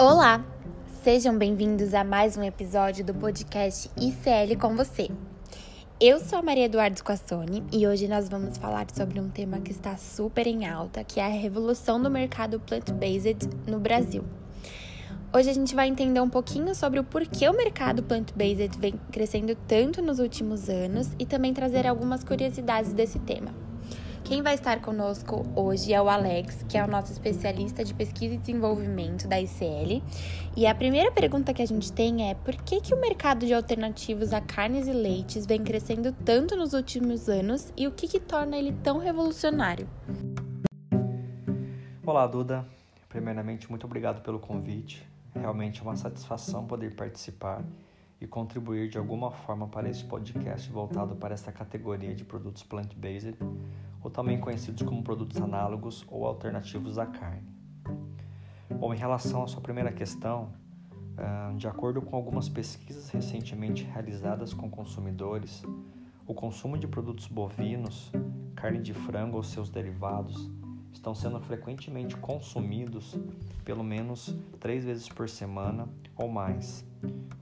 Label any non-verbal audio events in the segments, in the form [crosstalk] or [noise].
Olá! Sejam bem-vindos a mais um episódio do podcast ICL com você. Eu sou a Maria Eduardo Squassoni e hoje nós vamos falar sobre um tema que está super em alta, que é a revolução do mercado plant-based no Brasil. Hoje a gente vai entender um pouquinho sobre o porquê o mercado plant-based vem crescendo tanto nos últimos anos e também trazer algumas curiosidades desse tema. Quem vai estar conosco hoje é o Alex, que é o nosso especialista de pesquisa e desenvolvimento da ICL. E a primeira pergunta que a gente tem é: por que, que o mercado de alternativos a carnes e leites vem crescendo tanto nos últimos anos e o que, que torna ele tão revolucionário? Olá, Duda. Primeiramente, muito obrigado pelo convite. Realmente é uma satisfação poder participar e contribuir de alguma forma para esse podcast voltado para essa categoria de produtos plant-based, ou também conhecidos como produtos análogos ou alternativos à carne. Bom, em relação à sua primeira questão, ah, de acordo com algumas pesquisas recentemente realizadas com consumidores, o consumo de produtos bovinos, carne de frango ou seus derivados, estão sendo frequentemente consumidos pelo menos três vezes por semana ou mais.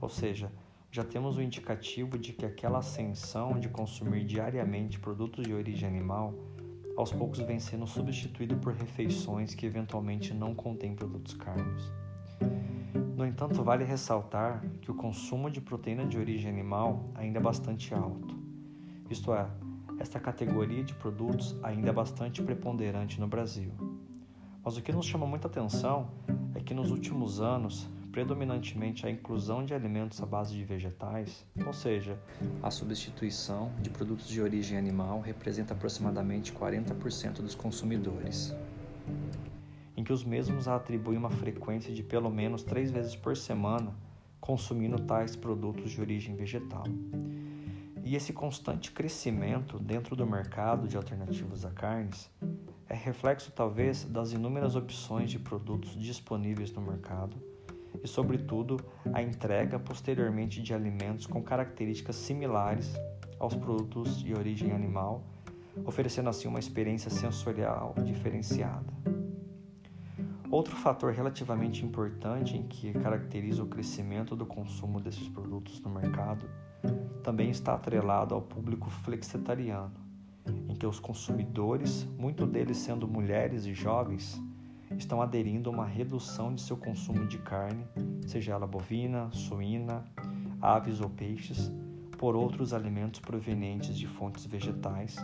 Ou seja, já temos o indicativo de que aquela ascensão de consumir diariamente produtos de origem animal aos poucos vem sendo substituído por refeições que eventualmente não contêm produtos carnes. No entanto, vale ressaltar que o consumo de proteína de origem animal ainda é bastante alto. Isto é, esta categoria de produtos ainda é bastante preponderante no Brasil. Mas o que nos chama muita atenção é que nos últimos anos predominantemente a inclusão de alimentos à base de vegetais, ou seja, a substituição de produtos de origem animal representa aproximadamente 40% dos consumidores, em que os mesmos atribuem uma frequência de pelo menos três vezes por semana consumindo tais produtos de origem vegetal. E esse constante crescimento dentro do mercado de alternativas a carnes é reflexo talvez das inúmeras opções de produtos disponíveis no mercado e, sobretudo, a entrega posteriormente de alimentos com características similares aos produtos de origem animal, oferecendo assim uma experiência sensorial diferenciada. Outro fator relativamente importante em que caracteriza o crescimento do consumo desses produtos no mercado também está atrelado ao público flexitariano, em que os consumidores, muito deles sendo mulheres e jovens, estão aderindo a uma redução de seu consumo de carne, seja ela bovina, suína, aves ou peixes, por outros alimentos provenientes de fontes vegetais,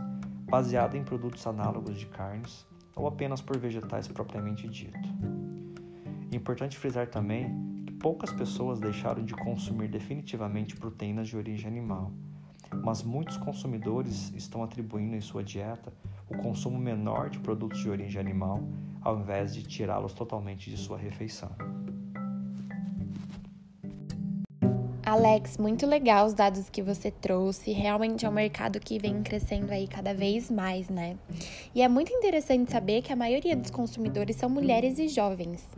baseada em produtos análogos de carnes ou apenas por vegetais propriamente dito. É importante frisar também que poucas pessoas deixaram de consumir definitivamente proteínas de origem animal, mas muitos consumidores estão atribuindo em sua dieta o consumo menor de produtos de origem animal ao invés de tirá-los totalmente de sua refeição. Alex, muito legal os dados que você trouxe. Realmente é um mercado que vem crescendo aí cada vez mais, né? E é muito interessante saber que a maioria dos consumidores são mulheres e jovens.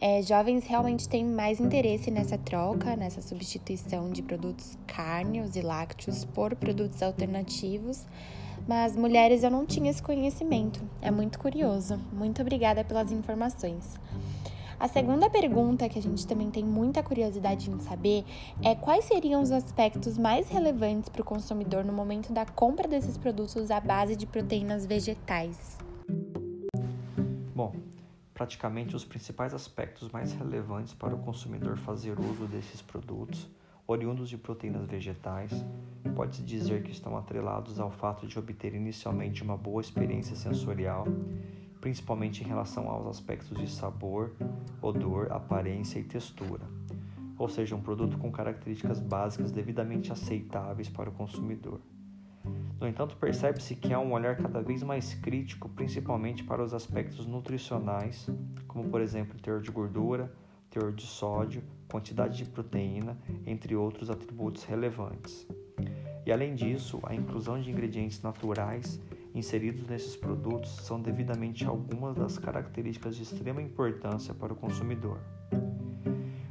É, jovens realmente têm mais interesse nessa troca, nessa substituição de produtos cárneos e lácteos por produtos alternativos mas mulheres eu não tinha esse conhecimento. É muito curioso. Muito obrigada pelas informações. A segunda pergunta que a gente também tem muita curiosidade em saber é quais seriam os aspectos mais relevantes para o consumidor no momento da compra desses produtos à base de proteínas vegetais. Bom, praticamente os principais aspectos mais relevantes para o consumidor fazer uso desses produtos oriundos de proteínas vegetais, pode-se dizer que estão atrelados ao fato de obter inicialmente uma boa experiência sensorial, principalmente em relação aos aspectos de sabor, odor, aparência e textura, ou seja, um produto com características básicas devidamente aceitáveis para o consumidor. No entanto, percebe-se que há um olhar cada vez mais crítico, principalmente para os aspectos nutricionais, como por exemplo teor de gordura, teor de sódio, quantidade de proteína, entre outros atributos relevantes. E além disso, a inclusão de ingredientes naturais inseridos nesses produtos são devidamente algumas das características de extrema importância para o consumidor.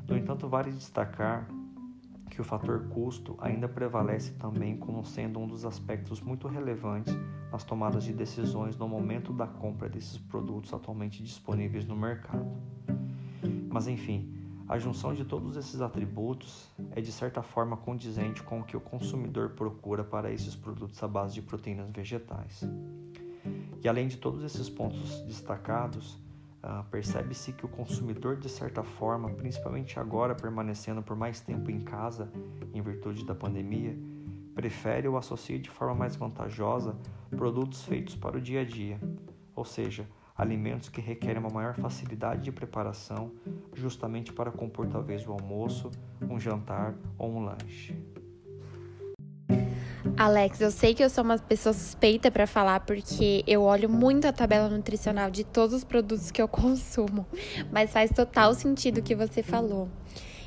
No entanto, vale destacar que o fator custo ainda prevalece também como sendo um dos aspectos muito relevantes nas tomadas de decisões no momento da compra desses produtos atualmente disponíveis no mercado. Mas enfim, A junção de todos esses atributos é de certa forma condizente com o que o consumidor procura para esses produtos à base de proteínas vegetais. E além de todos esses pontos destacados, uh, percebe-se que o consumidor, de certa forma, principalmente agora permanecendo por mais tempo em casa em virtude da pandemia, prefere ou associa de forma mais vantajosa produtos feitos para o dia a dia, ou seja, alimentos que requerem uma maior facilidade de preparação, justamente para compor talvez o almoço, um jantar ou um lanche. Alex, eu sei que eu sou uma pessoa suspeita para falar porque eu olho muito a tabela nutricional de todos os produtos que eu [laughs] consumo, mas faz total sentido o que você falou.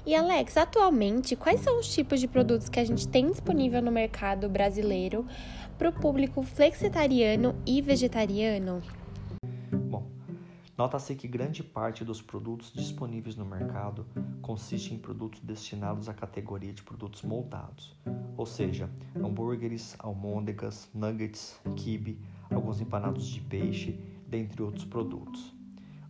E Alex, atualmente, quais são os tipos de produtos que a gente tem disponível no mercado brasileiro para o público flexitariano e vegetariano? Nota-se que grande parte dos produtos disponíveis no mercado consiste em produtos destinados à categoria de produtos moldados, ou seja, hambúrgueres, almôndegas, nuggets, quibe, alguns empanados de peixe, dentre outros produtos.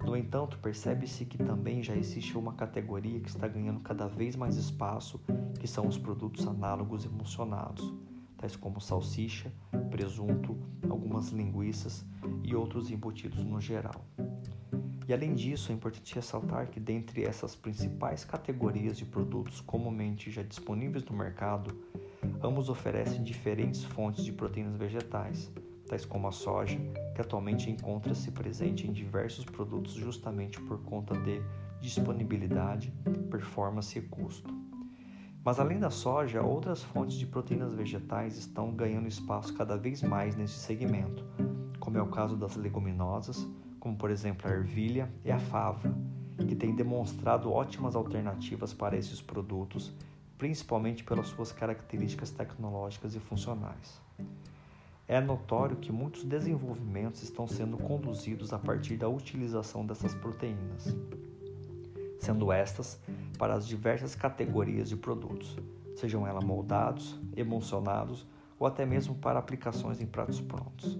No entanto, percebe-se que também já existe uma categoria que está ganhando cada vez mais espaço, que são os produtos análogos emulsionados, tais como salsicha, presunto, algumas linguiças e outros embutidos no geral. E além disso, é importante ressaltar que, dentre essas principais categorias de produtos comumente já disponíveis no mercado, ambos oferecem diferentes fontes de proteínas vegetais, tais como a soja, que atualmente encontra-se presente em diversos produtos justamente por conta de disponibilidade, performance e custo. Mas além da soja, outras fontes de proteínas vegetais estão ganhando espaço cada vez mais neste segmento, como é o caso das leguminosas, como por exemplo a ervilha e a fava, que têm demonstrado ótimas alternativas para esses produtos, principalmente pelas suas características tecnológicas e funcionais. É notório que muitos desenvolvimentos estão sendo conduzidos a partir da utilização dessas proteínas, sendo estas para as diversas categorias de produtos, sejam elas moldados, emulsionados ou até mesmo para aplicações em pratos prontos.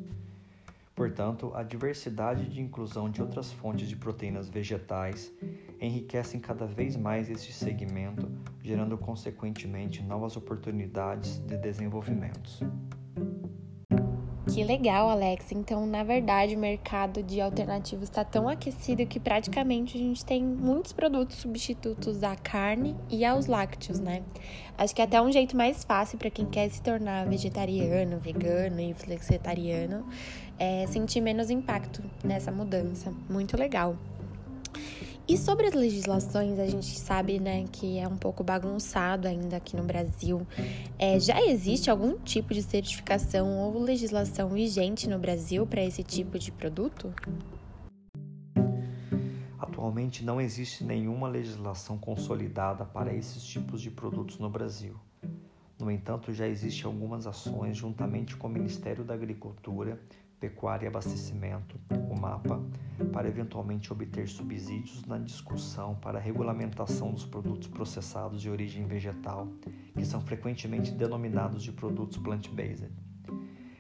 Portanto, a diversidade de inclusão de outras fontes de proteínas vegetais enriquecem cada vez mais este segmento, gerando consequentemente novas oportunidades de desenvolvimento. Que legal, Alex. Então, na verdade, o mercado de alternativos está tão aquecido que praticamente a gente tem muitos produtos substitutos à carne e aos lácteos, né? Acho que é até um jeito mais fácil para quem quer se tornar vegetariano, vegano e flexitariano é sentir menos impacto nessa mudança. Muito legal. E sobre as legislações, a gente sabe né, que é um pouco bagunçado ainda aqui no Brasil. É, já existe algum tipo de certificação ou legislação vigente no Brasil para esse tipo de produto? Atualmente não existe nenhuma legislação consolidada para esses tipos de produtos no Brasil. No entanto, já existem algumas ações juntamente com o Ministério da Agricultura Pecuária e Abastecimento, o MAPA, para eventualmente obter subsídios na discussão para a regulamentação dos produtos processados de origem vegetal, que são frequentemente denominados de produtos plant-based.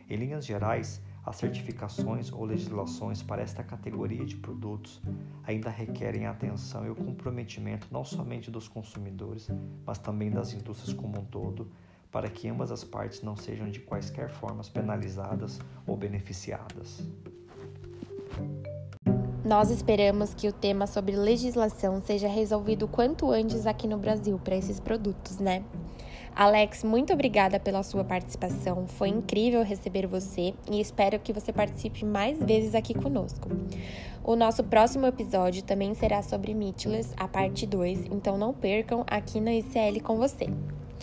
Em linhas gerais, as certificações ou legislações para esta categoria de produtos ainda requerem a atenção e o comprometimento não somente dos consumidores, mas também das indústrias como um todo, para que ambas as partes não sejam de quaisquer formas penalizadas ou beneficiadas. Nós esperamos que o tema sobre legislação seja resolvido quanto antes aqui no Brasil para esses produtos, né? Alex, muito obrigada pela sua participação. Foi incrível receber você e espero que você participe mais vezes aqui conosco. O nosso próximo episódio também será sobre Meatless, a parte 2, então não percam aqui na ICL com você.